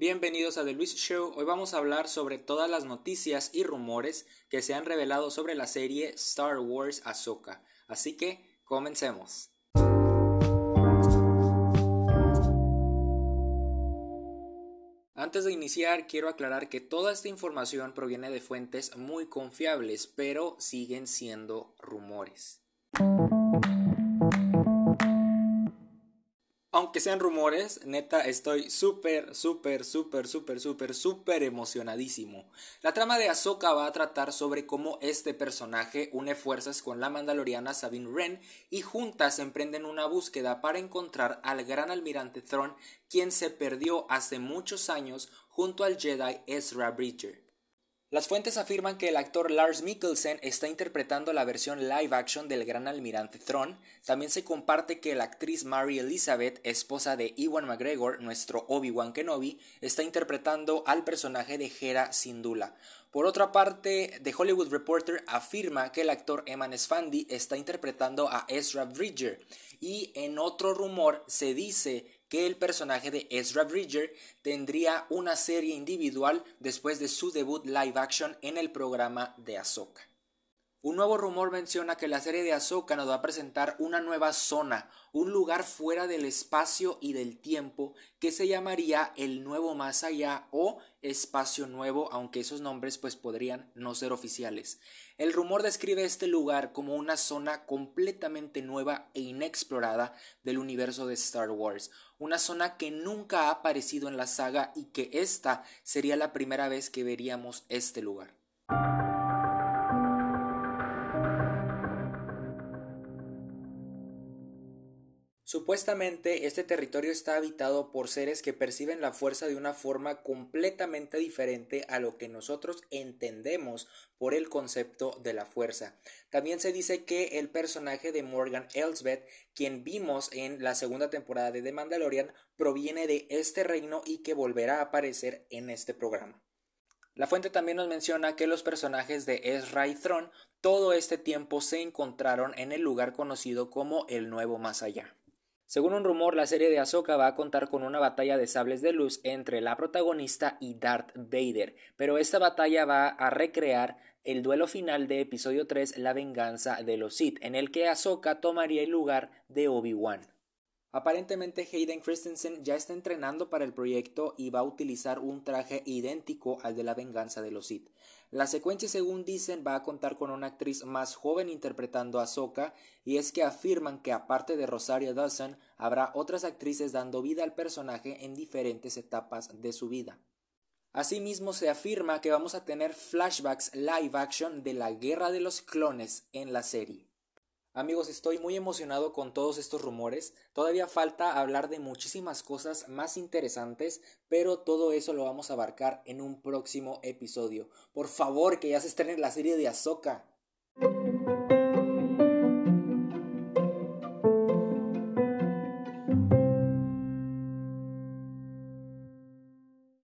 Bienvenidos a The Luis Show. Hoy vamos a hablar sobre todas las noticias y rumores que se han revelado sobre la serie Star Wars Ahsoka. Así que comencemos. Antes de iniciar, quiero aclarar que toda esta información proviene de fuentes muy confiables, pero siguen siendo rumores. Aunque sean rumores, neta estoy súper, súper, súper, súper, súper, súper emocionadísimo. La trama de Ahsoka va a tratar sobre cómo este personaje une fuerzas con la mandaloriana Sabine Wren y juntas emprenden una búsqueda para encontrar al gran almirante Thrawn, quien se perdió hace muchos años junto al Jedi Ezra Bridger. Las fuentes afirman que el actor Lars Mikkelsen está interpretando la versión live action del gran almirante Thrawn. También se comparte que la actriz Mary Elizabeth, esposa de Ewan McGregor, nuestro Obi-Wan Kenobi, está interpretando al personaje de Hera Syndulla. Por otra parte, The Hollywood Reporter afirma que el actor Eman Esfandi está interpretando a Ezra Bridger. Y en otro rumor se dice que el personaje de Ezra Bridger tendría una serie individual después de su debut live action en el programa de Ahsoka. Un nuevo rumor menciona que la serie de Ahsoka nos va a presentar una nueva zona, un lugar fuera del espacio y del tiempo que se llamaría el nuevo más allá o espacio nuevo, aunque esos nombres pues podrían no ser oficiales. El rumor describe este lugar como una zona completamente nueva e inexplorada del universo de Star Wars, una zona que nunca ha aparecido en la saga y que esta sería la primera vez que veríamos este lugar. Supuestamente este territorio está habitado por seres que perciben la fuerza de una forma completamente diferente a lo que nosotros entendemos por el concepto de la fuerza. También se dice que el personaje de Morgan Elsbeth, quien vimos en la segunda temporada de The Mandalorian, proviene de este reino y que volverá a aparecer en este programa. La fuente también nos menciona que los personajes de Ezra y todo este tiempo se encontraron en el lugar conocido como el Nuevo Más Allá. Según un rumor, la serie de Ahsoka va a contar con una batalla de sables de luz entre la protagonista y Darth Vader, pero esta batalla va a recrear el duelo final de episodio 3, La venganza de los Sith, en el que Ahsoka tomaría el lugar de Obi-Wan. Aparentemente Hayden Christensen ya está entrenando para el proyecto y va a utilizar un traje idéntico al de la venganza de los Sith. La secuencia, según dicen, va a contar con una actriz más joven interpretando a Ahsoka, y es que afirman que aparte de Rosario Dawson, habrá otras actrices dando vida al personaje en diferentes etapas de su vida. Asimismo, se afirma que vamos a tener flashbacks live action de la Guerra de los Clones en la serie. Amigos, estoy muy emocionado con todos estos rumores. Todavía falta hablar de muchísimas cosas más interesantes, pero todo eso lo vamos a abarcar en un próximo episodio. Por favor, que ya se estrene la serie de Ahsoka.